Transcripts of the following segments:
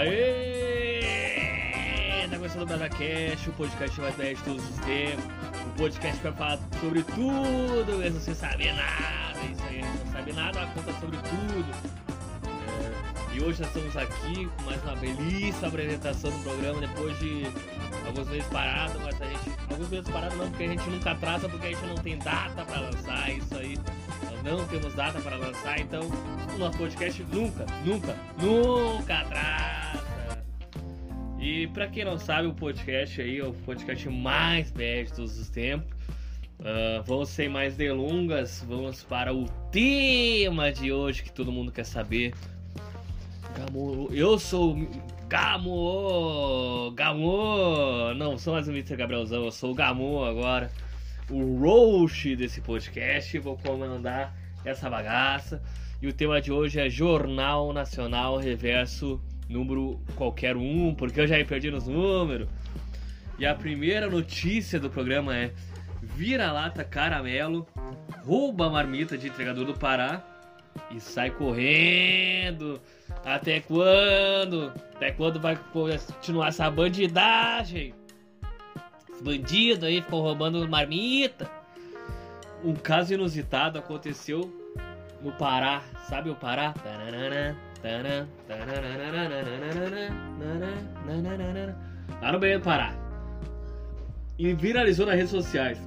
Aê! Tá começando o BrazaCast, o podcast mais velho de todos os tempos. O podcast vai falar sobre tudo, mesmo sem saber nada. Isso aí, não sabe nada, conta sobre tudo. É, e hoje nós estamos aqui com mais uma belíssima apresentação do programa, depois de alguns meses parado, mas a gente. Alguns meses parado não, porque a gente nunca trata, porque a gente não tem data pra lançar, isso aí. Não temos data para lançar, então o nosso podcast nunca, nunca, nunca atrasa. E pra quem não sabe, o podcast aí é o podcast mais de todos os tempos. Uh, vamos sem mais delongas, vamos para o tema de hoje que todo mundo quer saber. Gamo, eu sou Gamo, Gamo, não sou mais o Mr. Gabrielzão, eu sou o Gamo agora, o roast desse podcast, vou comandar essa bagaça. E o tema de hoje é Jornal Nacional Reverso número qualquer um, porque eu já me perdi nos números. E a primeira notícia do programa é: vira-lata caramelo rouba a marmita de entregador do Pará e sai correndo. Até quando? Até quando vai continuar essa bandidagem? Os bandidos aí ficam roubando marmita. Um caso inusitado aconteceu no Pará. Sabe o Pará? Tananana. Lá no meio do Pará. E viralizou nas redes sociais.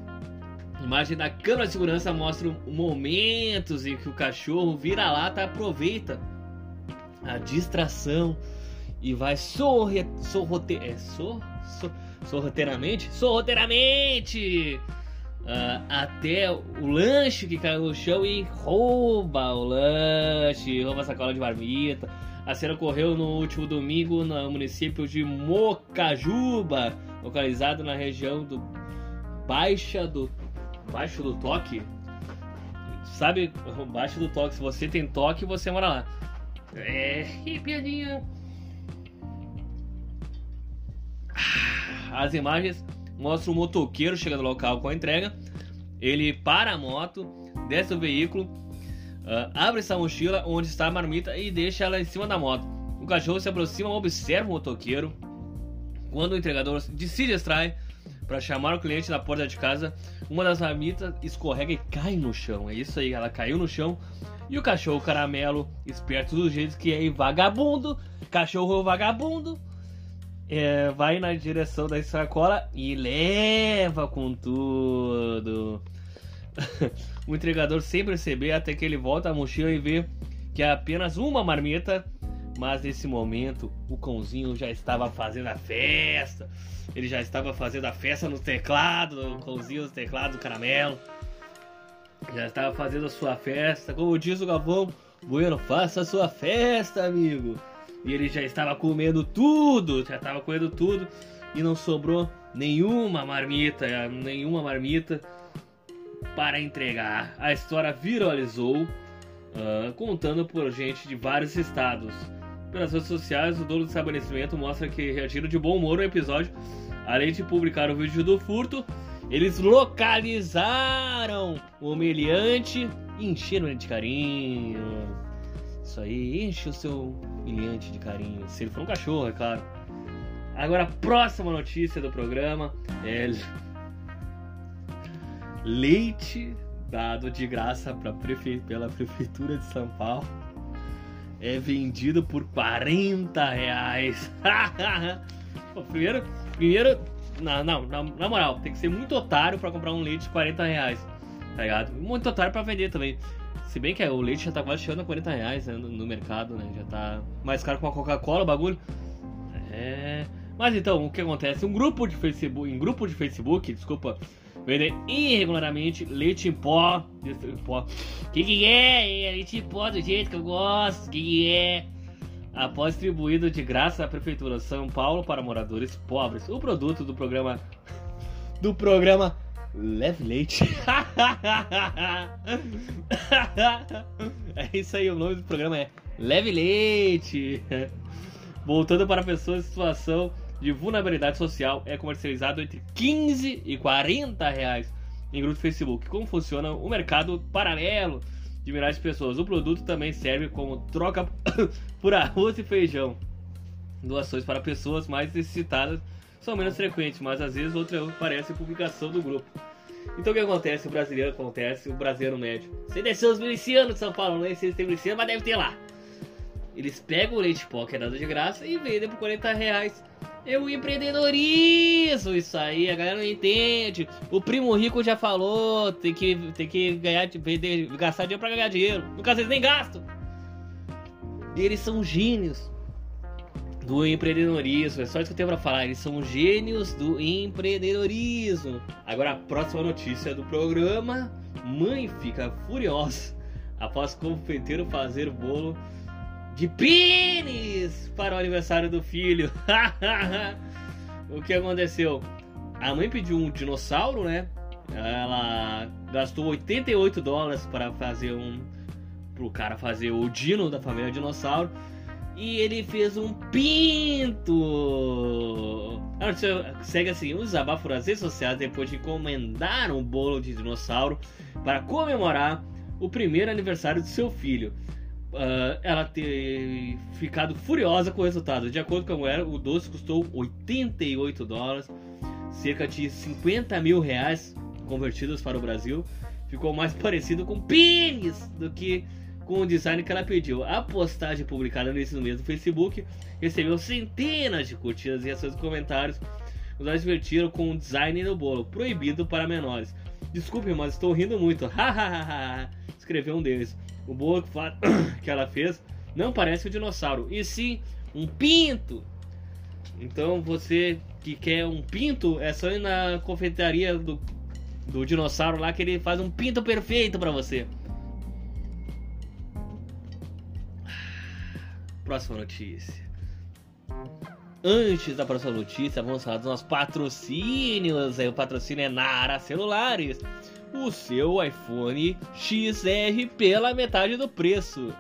A imagem da câmera de segurança mostra momentos em que o cachorro vira-lata aproveita a distração e vai sorre, sorrote, é, sor, sor, sorroteiramente, sorroteiramente uh, até o lanche que caiu no chão e rouba o lanche, rouba a sacola de marmita. A cena ocorreu no último domingo no município de Mocajuba, localizado na região do Baixa do Baixo do Toque. Sabe, Baixo do Toque, se você tem toque, você mora lá. É, que piadinha. As imagens mostra um motoqueiro chegando no local com a entrega. Ele para a moto, desce o veículo, uh, abre essa mochila onde está a marmita e deixa ela em cima da moto. O cachorro se aproxima, observa o motoqueiro. Quando o entregador decide extrair para chamar o cliente na porta de casa, uma das marmitas escorrega e cai no chão. É isso aí, ela caiu no chão. E o cachorro caramelo, esperto dos jeitos que é vagabundo, cachorro vagabundo, é, vai na direção da sacola e leva com tudo. o entregador sem perceber até que ele volta a mochila e vê que é apenas uma marmita. Mas nesse momento o cãozinho já estava fazendo a festa. Ele já estava fazendo a festa no teclado, o cãozinho no teclado do caramelo. Já estava fazendo a sua festa. Como diz o Galvão, Bueno, faça a sua festa, amigo. E ele já estava comendo tudo, já estava comendo tudo e não sobrou nenhuma marmita, nenhuma marmita para entregar. A história viralizou, uh, contando por gente de vários estados. Pelas redes sociais, o dono do estabelecimento mostra que reagiram de bom humor ao episódio. Além de publicar o vídeo do furto, eles localizaram o humilhante e encheram ele de carinho. Isso aí, enche o seu humilhante de carinho. Se ele for um cachorro, é claro. Agora, a próxima notícia do programa é leite dado de graça prefe... pela prefeitura de São Paulo é vendido por 40 reais. primeiro, primeiro, não, não, na, na, moral, tem que ser muito otário para comprar um leite de 40 reais, tá ligado? Muito otário para vender também. Se bem que o leite já tá quase chegando a 40 reais né, no, no, mercado, né? Já tá mais caro com a Coca-Cola o bagulho. É. Mas então, o que acontece? Um grupo de Facebook. Em grupo de Facebook, desculpa, vender irregularmente leite em pó. Em pó. Que que é? é? Leite em pó do jeito que eu gosto. Que que é? Após distribuído de graça à Prefeitura de São Paulo para moradores pobres. O produto do programa. Do programa Leve leite. é isso aí, o nome do programa é Leve Leite. Voltando para pessoas em situação de vulnerabilidade social, é comercializado entre 15 e 40 reais em grupo Facebook. Como funciona o mercado paralelo de milhares de pessoas? O produto também serve como troca por arroz e feijão. doações para pessoas mais necessitadas são menos frequentes, mas às vezes outra aparece publicação do grupo. Então o que acontece? O brasileiro acontece, o brasileiro médio. Você desceu os milicianos de São Paulo, não sei se tem miliciano, mas deve ter lá. Eles pegam o leite pó que é dado de graça e vendem por 40 reais. É o empreendedorismo, isso aí, a galera não entende. O primo rico já falou, tem que, tem que ganhar, vender, gastar dinheiro pra ganhar dinheiro. No caso, eles nem gastam. Eles são gênios do empreendedorismo. É só isso que eu tenho pra falar. Eles são gênios do empreendedorismo. Agora a próxima notícia do programa: mãe fica furiosa após confeiteiro fazer bolo de pênis para o aniversário do filho. o que aconteceu? A mãe pediu um dinossauro, né? Ela gastou 88 dólares para fazer um. pro cara fazer o dino da família dinossauro e ele fez um pinto. Segue assim, os abafos nas redes sociais depois de encomendar um bolo de dinossauro para comemorar o primeiro aniversário do seu filho. Uh, ela ter ficado furiosa com o resultado. De acordo com a mulher, o doce custou 88 dólares, cerca de 50 mil reais convertidos para o Brasil. Ficou mais parecido com pênis do que com o design que ela pediu. A postagem publicada nesse mesmo Facebook recebeu centenas de curtidas e reações comentários. Os advertiram com o design do bolo, proibido para menores. Desculpe, mas estou rindo muito. Escreveu um deles. O bolo que ela fez não parece um dinossauro, e sim um pinto. Então você que quer um pinto, é só ir na confeitaria do, do dinossauro lá que ele faz um pinto perfeito para você. Próxima notícia. Antes da próxima notícia, vamos falar dos nossos patrocínios. O patrocínio é Nara Celulares. O seu iPhone XR pela metade do preço.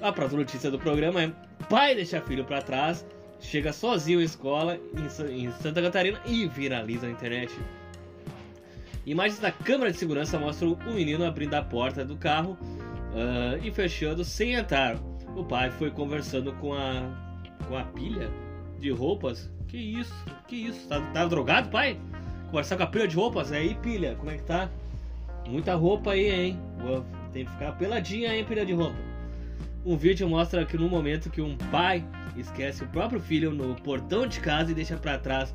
A próxima notícia do programa é: pai deixa filho para trás, chega sozinho à escola em Santa Catarina e viraliza na internet. Imagens da câmera de segurança mostram o menino abrindo a porta do carro uh, e fechando sem entrar o pai foi conversando com a com a pilha de roupas. Que isso? Que isso? Tá, tá drogado, pai? Conversar com a pilha de roupas? Aí, pilha, como é que tá? Muita roupa aí, hein? Tem que ficar peladinha aí, pilha de roupa. Um vídeo mostra que no momento que um pai esquece o próprio filho no portão de casa e deixa para trás.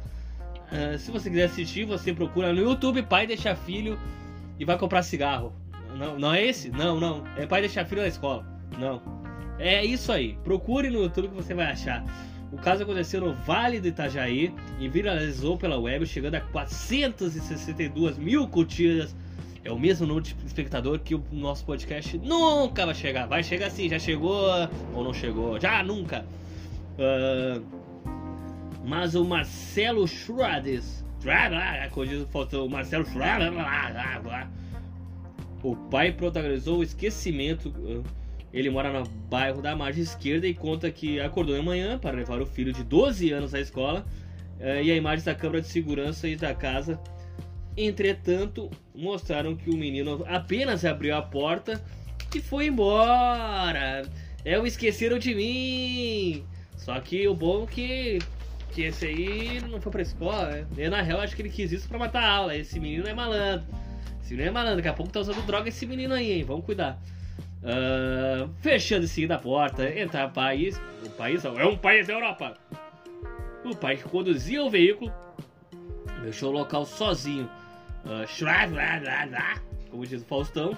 Uh, se você quiser assistir, você procura no YouTube pai deixa filho e vai comprar cigarro. Não, não é esse? Não, não. É pai deixar filho na escola. Não. É isso aí. Procure no YouTube que você vai achar. O caso aconteceu no Vale do Itajaí e viralizou pela web, chegando a 462 mil curtidas. É o mesmo número de espectador que o nosso podcast nunca vai chegar. Vai chegar sim, já chegou ou não chegou? Já nunca. Uh, mas o Marcelo Schroades, faltou o Marcelo Schroades, o pai protagonizou o esquecimento. Uh, ele mora no bairro da margem esquerda e conta que acordou de manhã para levar o filho de 12 anos à escola eh, e a imagem da câmera de segurança e da casa. Entretanto, mostraram que o menino apenas abriu a porta e foi embora. É o esqueceram de mim. Só que o bom é que que esse aí não foi pra escola, né? Na real, acho que ele quis isso pra matar a aula. Esse menino é malandro. Esse menino é malandro. Daqui a pouco tá usando droga esse menino aí, hein? Vamos cuidar. Uh, fechando em seguida a porta, entrar no país. O país é um país da Europa. O pai que conduzia o veículo deixou o local sozinho. Uh, como diz o Faustão.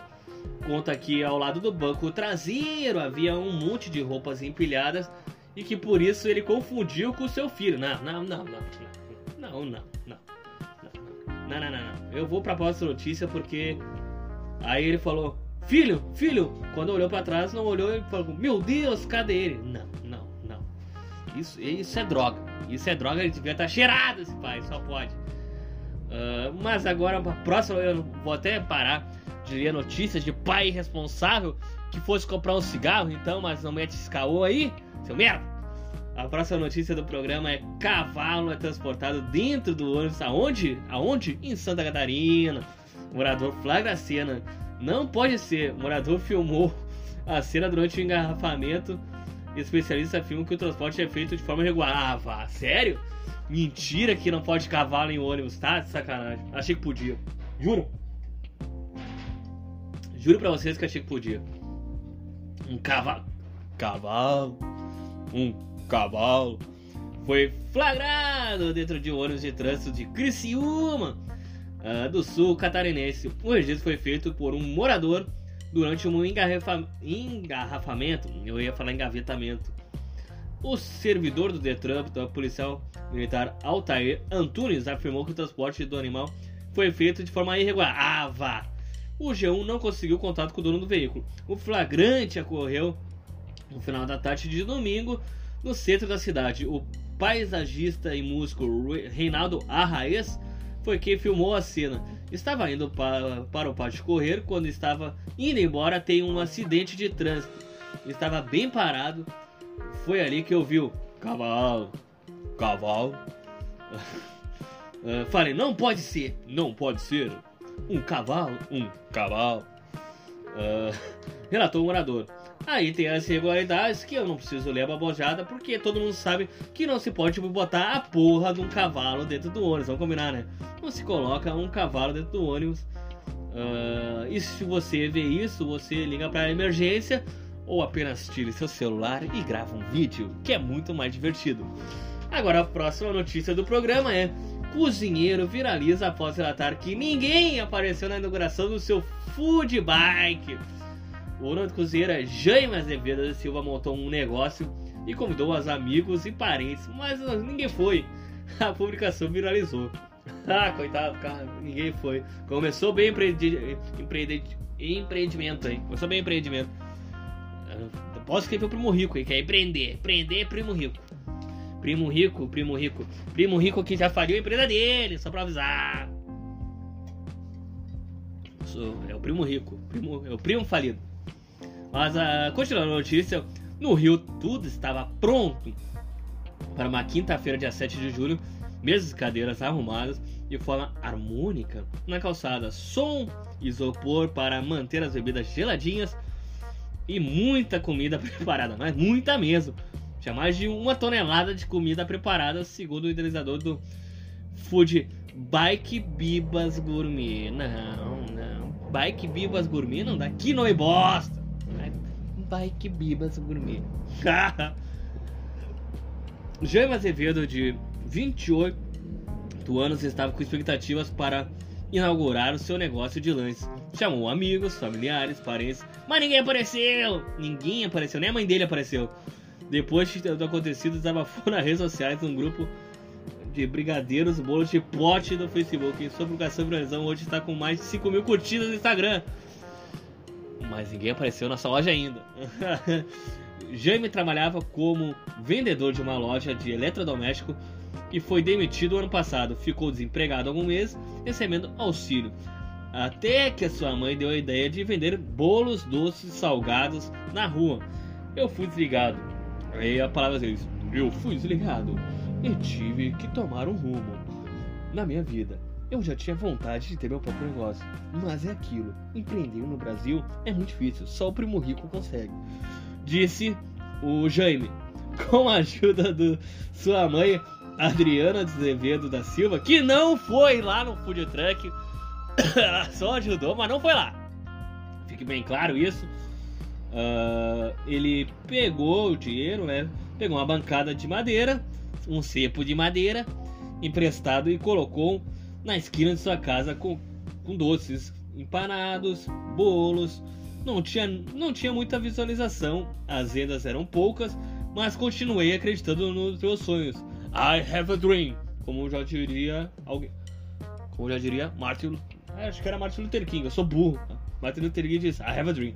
Conta que ao lado do banco traseiro havia um monte de roupas empilhadas e que por isso ele confundiu com seu filho. Não, não, não, não. Não, não, não. Não, não, não, não. Eu vou pra próxima notícia porque. Aí ele falou: Filho, filho, quando olhou para trás, não olhou e falou: Meu Deus, cadê ele? Não, não, não. Isso, isso é droga. Isso é droga, ele devia estar tá cheirado esse pai, só pode. Uh, mas agora, a próxima, eu vou até parar de ler notícias de pai irresponsável que fosse comprar um cigarro, então, mas não mete esse caô aí, seu merda. A próxima notícia do programa é cavalo é transportado dentro do ônibus. Aonde? Aonde? Em Santa Catarina. O morador flagra a cena não pode ser. Morador filmou a cena durante o engarrafamento Especialistas afirmam que o transporte é feito de forma regular. Ah, vá, sério? Mentira que não pode cavalo em ônibus, tá? Sacanagem. Achei que podia. Juro. Juro pra vocês que achei que podia. Um cavalo. Cavalo. Um cavalo. Foi flagrado dentro de um ônibus de trânsito de Criciúma, uh, do sul catarinense. O registro foi feito por um morador durante um engarrafa... engarrafamento. Eu ia falar engavetamento. O servidor do Detran, o policial militar Altair Antunes, afirmou que o transporte do animal foi feito de forma irregular. Ah, vá! O G1 não conseguiu contato com o dono do veículo. O flagrante ocorreu no final da tarde de domingo no centro da cidade. O paisagista e músico Reinaldo Arraes foi quem filmou a cena. Estava indo para, para o pátio correr quando estava indo embora tem um acidente de trânsito. Estava bem parado. Foi ali que ouviu cavalo, cavalo. uh, falei, não pode ser, não pode ser. Um cavalo, um cavalo. Uh, relatou o morador. Aí tem as irregularidades que eu não preciso ler a babojada, porque todo mundo sabe que não se pode botar a porra de um cavalo dentro do ônibus. Vamos combinar, né? Não se coloca um cavalo dentro do ônibus. Uh, e se você vê isso, você liga para a emergência ou apenas tire seu celular e grava um vídeo, que é muito mais divertido. Agora a próxima notícia do programa é: cozinheiro viraliza após relatar que ninguém apareceu na inauguração do seu food bike. O dono cozinheira Jaime Azevedo da Silva montou um negócio e convidou os amigos e parentes, mas ninguém foi. A publicação viralizou. Ah, coitado, cara, ninguém foi. Começou bem empreendi... Empreende... empreendimento aí. Começou bem empreendimento. Posso escrever o primo rico aí, que é empreender. Empreender é primo rico. Primo rico, primo rico. Primo rico que já faliu a empresa dele, só pra avisar. É o primo rico. Primo, é o primo falido. Mas uh, continuando a notícia, no Rio tudo estava pronto para uma quinta-feira, dia 7 de julho, mesas e cadeiras arrumadas de forma harmônica na calçada, som isopor para manter as bebidas geladinhas e muita comida preparada, mas muita mesmo. Tinha mais de uma tonelada de comida preparada, segundo o idealizador do Food Bike Bibas Gourmet. Não, não. Bike Bibas Gourmet não dá. Que nome bosta! Bike Bibas Gourmet. Jaime Azevedo, de 28 anos, estava com expectativas para inaugurar o seu negócio de lanches. Chamou amigos, familiares, parentes, mas ninguém apareceu! Ninguém apareceu, nem a mãe dele apareceu. Depois do acontecido, desabafou nas redes sociais um grupo de brigadeiros, bolos de pote do Facebook. Sua publicação viralizou hoje está com mais de 5 mil curtidas no Instagram mas ninguém apareceu na sua loja ainda. Jaime trabalhava como vendedor de uma loja de eletrodoméstico e foi demitido ano passado. Ficou desempregado algum mês, recebendo auxílio. Até que a sua mãe deu a ideia de vender bolos doces salgados na rua. Eu fui desligado. Aí a palavra diz: Eu fui desligado e tive que tomar um rumo na minha vida. Eu já tinha vontade de ter meu próprio negócio, mas é aquilo. Empreender no Brasil é muito difícil, só o primo rico consegue. Disse o Jaime, com a ajuda de sua mãe Adriana Azevedo da Silva, que não foi lá no food truck, ela só ajudou, mas não foi lá. Fique bem claro isso. Uh, ele pegou o dinheiro, né? Pegou uma bancada de madeira, um cepo de madeira emprestado e colocou na esquina de sua casa com, com doces empanados, bolos. Não tinha, não tinha muita visualização, as vendas eram poucas, mas continuei acreditando nos meus sonhos. I have a dream, como já diria alguém, como já diria Martin, acho que era Martin Luther King. Eu sou burro. Martin Luther King diz I have a dream.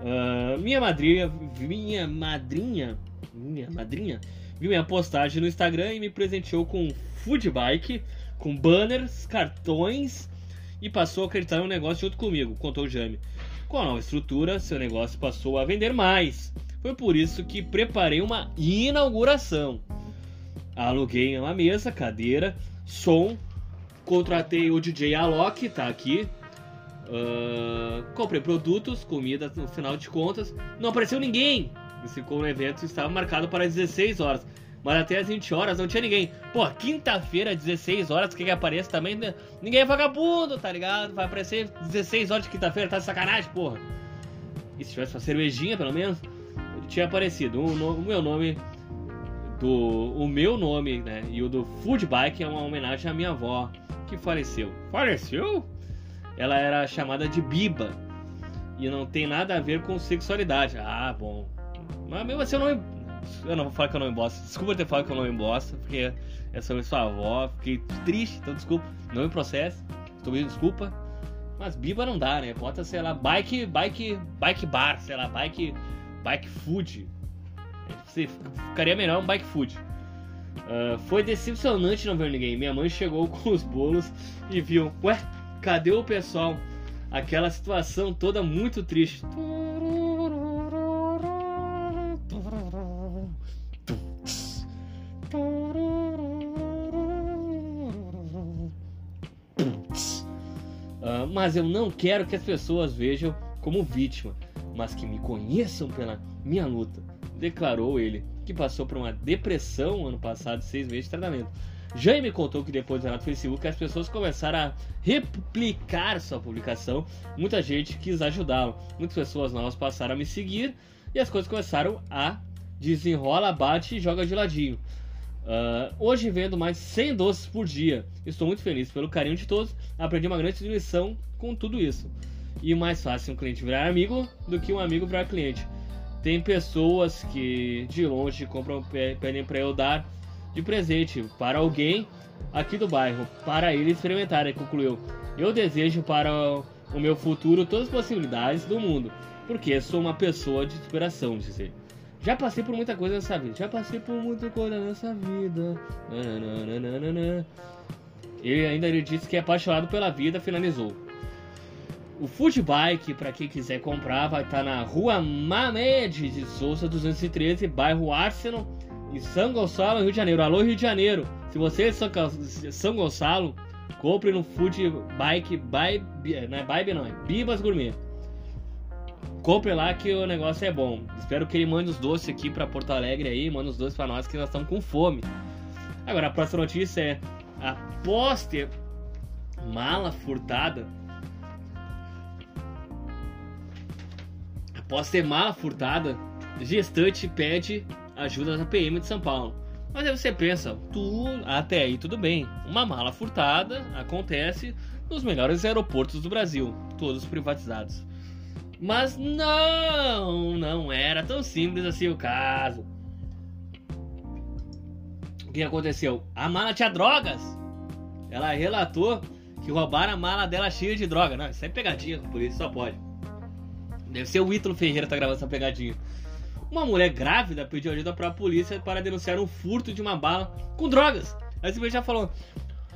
Uh, minha madrinha, minha madrinha, minha madrinha, viu minha postagem no Instagram e me presenteou com um food bike com banners, cartões e passou a acreditar no negócio junto comigo, contou Jaime. Com a nova estrutura, seu negócio passou a vender mais. Foi por isso que preparei uma inauguração. Aluguei uma mesa, cadeira, som, contratei o DJ Alok, tá aqui. Uh, comprei produtos, comida no final de contas. Não apareceu ninguém. Esse evento estava marcado para 16 horas. Mas até as 20 horas não tinha ninguém. Pô, quinta-feira, 16 horas, que aparece também? Né? Ninguém é vagabundo, tá ligado? Vai aparecer 16 horas de quinta-feira, tá de sacanagem, porra. E se tivesse uma cervejinha, pelo menos, tinha aparecido. O, o, meu nome. Do, o meu nome, né? E o do Food Bike é uma homenagem à minha avó, que faleceu. Faleceu? Ela era chamada de Biba. E não tem nada a ver com sexualidade. Ah, bom. Mas mesmo assim eu não eu não vou falar que eu não bosta. Desculpa ter falado que eu não bosta, porque é sobre sua avó. Fiquei triste, então desculpa. Não me processe. Estou pedindo desculpa. Mas Biba não dá, né? Bota, sei lá, bike, bike, bike bar, sei lá, bike, bike food. Ficaria melhor um bike food. Uh, foi decepcionante não ver ninguém. Minha mãe chegou com os bolos e viu, ué, cadê o pessoal? Aquela situação toda muito triste. Mas eu não quero que as pessoas vejam como vítima, mas que me conheçam pela minha luta, declarou ele, que passou por uma depressão ano passado, seis meses de tratamento. Jaime me contou que depois do relato do Facebook as pessoas começaram a replicar sua publicação. Muita gente quis ajudá-lo. Muitas pessoas novas passaram a me seguir e as coisas começaram a desenrola, bate e joga de ladinho. Uh, hoje vendo mais 100 doces por dia. Estou muito feliz pelo carinho de todos. Aprendi uma grande lição com tudo isso. E mais fácil um cliente virar amigo do que um amigo virar cliente. Tem pessoas que de longe compram, pedem para eu dar de presente para alguém aqui do bairro, para ele experimentar, concluiu. Eu desejo para o meu futuro todas as possibilidades do mundo, porque sou uma pessoa de inspiração, diz ele. Já passei por muita coisa nessa vida. Já passei por muita coisa nessa vida. Nananana. Ele ainda ele disse que é apaixonado pela vida, finalizou. O Food Bike, para quem quiser comprar, vai estar tá na Rua Mamed de Souza 213, bairro Arsenal, em São Gonçalo, Rio de Janeiro. Alô, Rio de Janeiro. Se você é de São Gonçalo, compre no Food Bike, não é não, é Bibas Gourmet. Compre lá que o negócio é bom. Espero que ele mande os doces aqui para Porto Alegre aí, manda os doces para nós que nós estamos com fome. Agora a próxima notícia é após ter mala furtada. Após ter mala furtada, gestante pede ajuda da PM de São Paulo. Mas aí você pensa, tu, até aí tudo bem. Uma mala furtada acontece nos melhores aeroportos do Brasil, todos privatizados. Mas não, não era tão simples assim o caso. O que aconteceu? A mala tinha drogas. Ela relatou que roubaram a mala dela cheia de droga. Não, isso é pegadinha, por isso só pode. Deve ser o Ítalo Ferreira que tá gravando essa pegadinha. Uma mulher grávida pediu ajuda para a polícia para denunciar um furto de uma bala com drogas. Aí você já falou: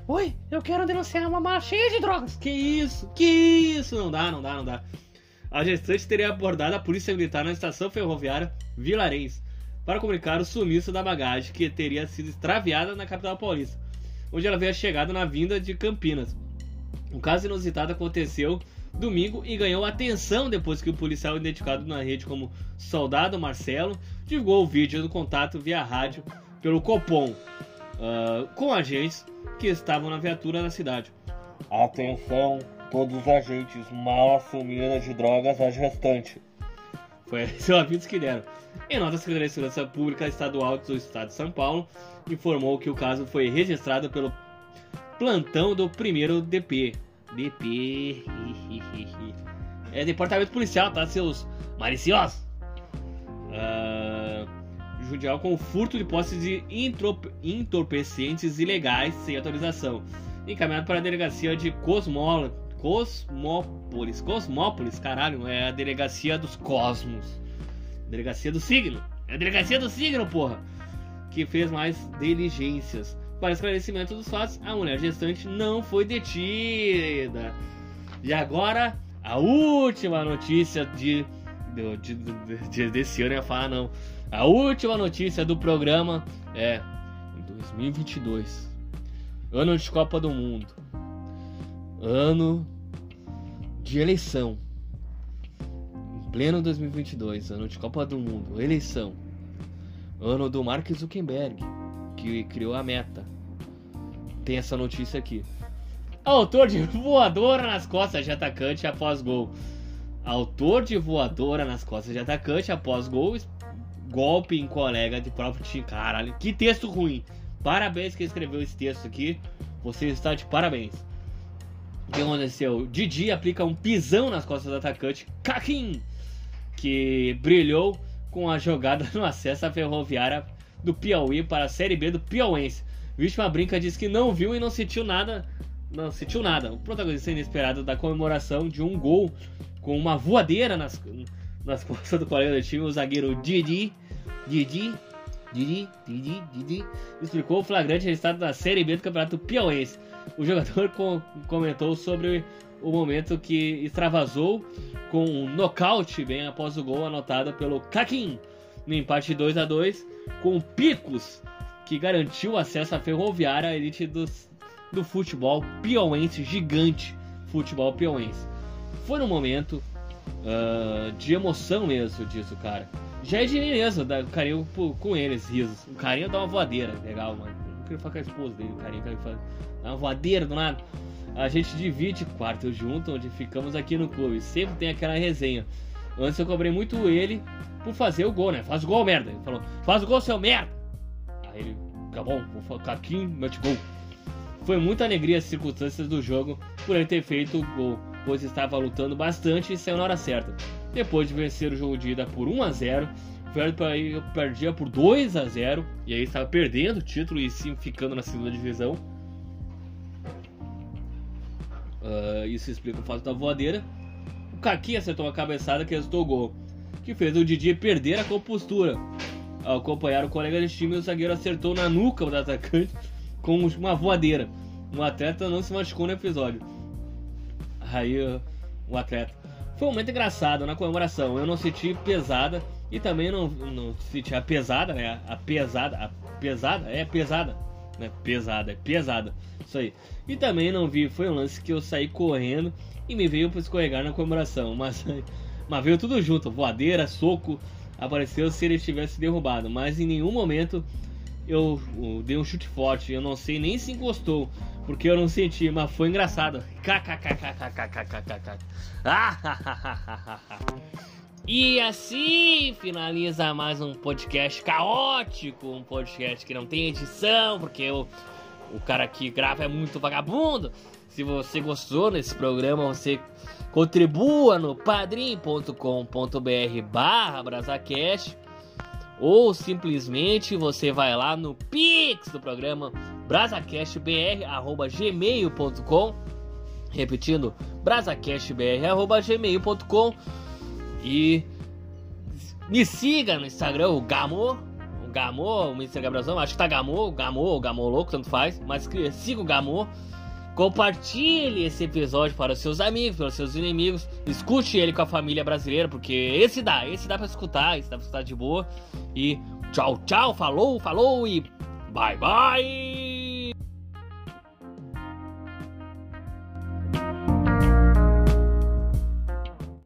Oi, eu quero denunciar uma mala cheia de drogas. Que isso? Que isso? Não dá, não dá, não dá a gestante teria abordado a polícia militar na estação ferroviária Vilarens para comunicar o sumiço da bagagem que teria sido extraviada na capital paulista, onde ela havia chegado na vinda de Campinas. Um caso inusitado aconteceu domingo e ganhou atenção depois que o policial identificado na rede como Soldado Marcelo divulgou o vídeo do contato via rádio pelo Copom uh, com agentes que estavam na viatura na cidade. Atenção, todos os agentes mal assumiram de drogas as restantes. Foi esse o aviso que deram. Em nota, a Secretaria de Segurança Pública Estadual do Estado de São Paulo informou que o caso foi registrado pelo plantão do primeiro DP. DP. é Departamento Policial, tá, seus maliciosos? Uh, judicial com furto de posses de entorpecentes ilegais sem autorização. Encaminhado para a delegacia de Cosmola, Cosmópolis. Cosmópolis, caralho, é a delegacia dos cosmos. Delegacia do signo. É a delegacia do signo, porra. Que fez mais diligências. Para esclarecimento dos fatos, a mulher gestante não foi detida. E agora, a última notícia de, de, de, de desse ano, eu ia falar não. A última notícia do programa é em 2022, ano de Copa do Mundo ano de eleição. Em pleno 2022, ano de Copa do Mundo, eleição. Ano do Mark Zuckerberg, que criou a meta. Tem essa notícia aqui. Autor de voadora nas costas de atacante após gol. Autor de voadora nas costas de atacante após gol. Golpe em colega de próprio time. Caralho, que texto ruim. Parabéns que escreveu esse texto aqui. Você está de parabéns. O que aconteceu? Didi aplica um pisão nas costas do atacante Kakin, que brilhou com a jogada no acesso à ferroviária do Piauí para a Série B do Piauense. Vítima brinca diz que não viu e não sentiu nada. Não sentiu nada. O protagonista inesperado da comemoração de um gol com uma voadeira nas, nas costas do colega do time, o zagueiro Didi. Didi. Didi, Didi, Didi, explicou o flagrante resultado da Série B do Campeonato Piauense. O jogador com, comentou sobre o momento que extravasou com um nocaute bem após o gol anotado pelo Kakin no empate 2 a 2 com Picos, que garantiu acesso à ferroviária elite do futebol piauense gigante, futebol piauense. Foi um momento uh, de emoção mesmo disso, cara. Já é de mim mesmo, o carinho com eles, risos. O carinho dá uma voadeira, legal, mano. Eu queria falar com a esposa dele, o carinho que ele. Dá uma voadeira do nada. A gente divide quarto junto, onde ficamos aqui no clube. Sempre tem aquela resenha. Antes eu cobrei muito ele por fazer o gol, né? Faz o gol, merda. Ele falou, faz o gol, seu merda. Aí ele, tá bom, vou ficar aqui, mete gol. Foi muita alegria as circunstâncias do jogo por ele ter feito o gol, pois estava lutando bastante e saiu na hora certa. Depois de vencer o jogo de ida por 1 a 0 o Fernando perdia por 2 a 0 e aí estava perdendo o título e sim ficando na segunda divisão. Uh, isso explica o fato da voadeira. O Kaki acertou uma cabeçada que resultou o gol, que fez o Didi perder a compostura. Ao acompanhar o colega de time, o zagueiro acertou na nuca do atacante com uma voadeira. Um atleta não se machucou no episódio. Aí o atleta. Foi um momento engraçado na comemoração. Eu não senti pesada e também não, não senti a pesada, né? A pesada. A pesada? É pesada. Né? Pesada, é pesada. Isso aí. E também não vi, foi um lance que eu saí correndo e me veio para escorregar na comemoração. Mas, mas veio tudo junto, voadeira, soco, apareceu se ele tivesse derrubado. Mas em nenhum momento eu, eu dei um chute forte. Eu não sei nem se encostou, porque eu não senti, mas foi engraçado. E assim finaliza mais um podcast caótico, um podcast que não tem edição, porque o, o cara que grava é muito vagabundo. Se você gostou desse programa, você contribua no padrim.com.br barra ou simplesmente você vai lá no Pix do programa brazacastbr@gmail.com repetindo brazacastbr@gmail.com e me siga no Instagram, o Gamo. O Gamo, o Mr. Gabrielzão, acho que tá Gamo, Gamo, Gamo louco, tanto faz. Mas siga o Gamo. Compartilhe esse episódio para os seus amigos, para os seus inimigos. Escute ele com a família brasileira, porque esse dá, esse dá para escutar, esse dá pra escutar de boa. E tchau, tchau, falou, falou e bye bye!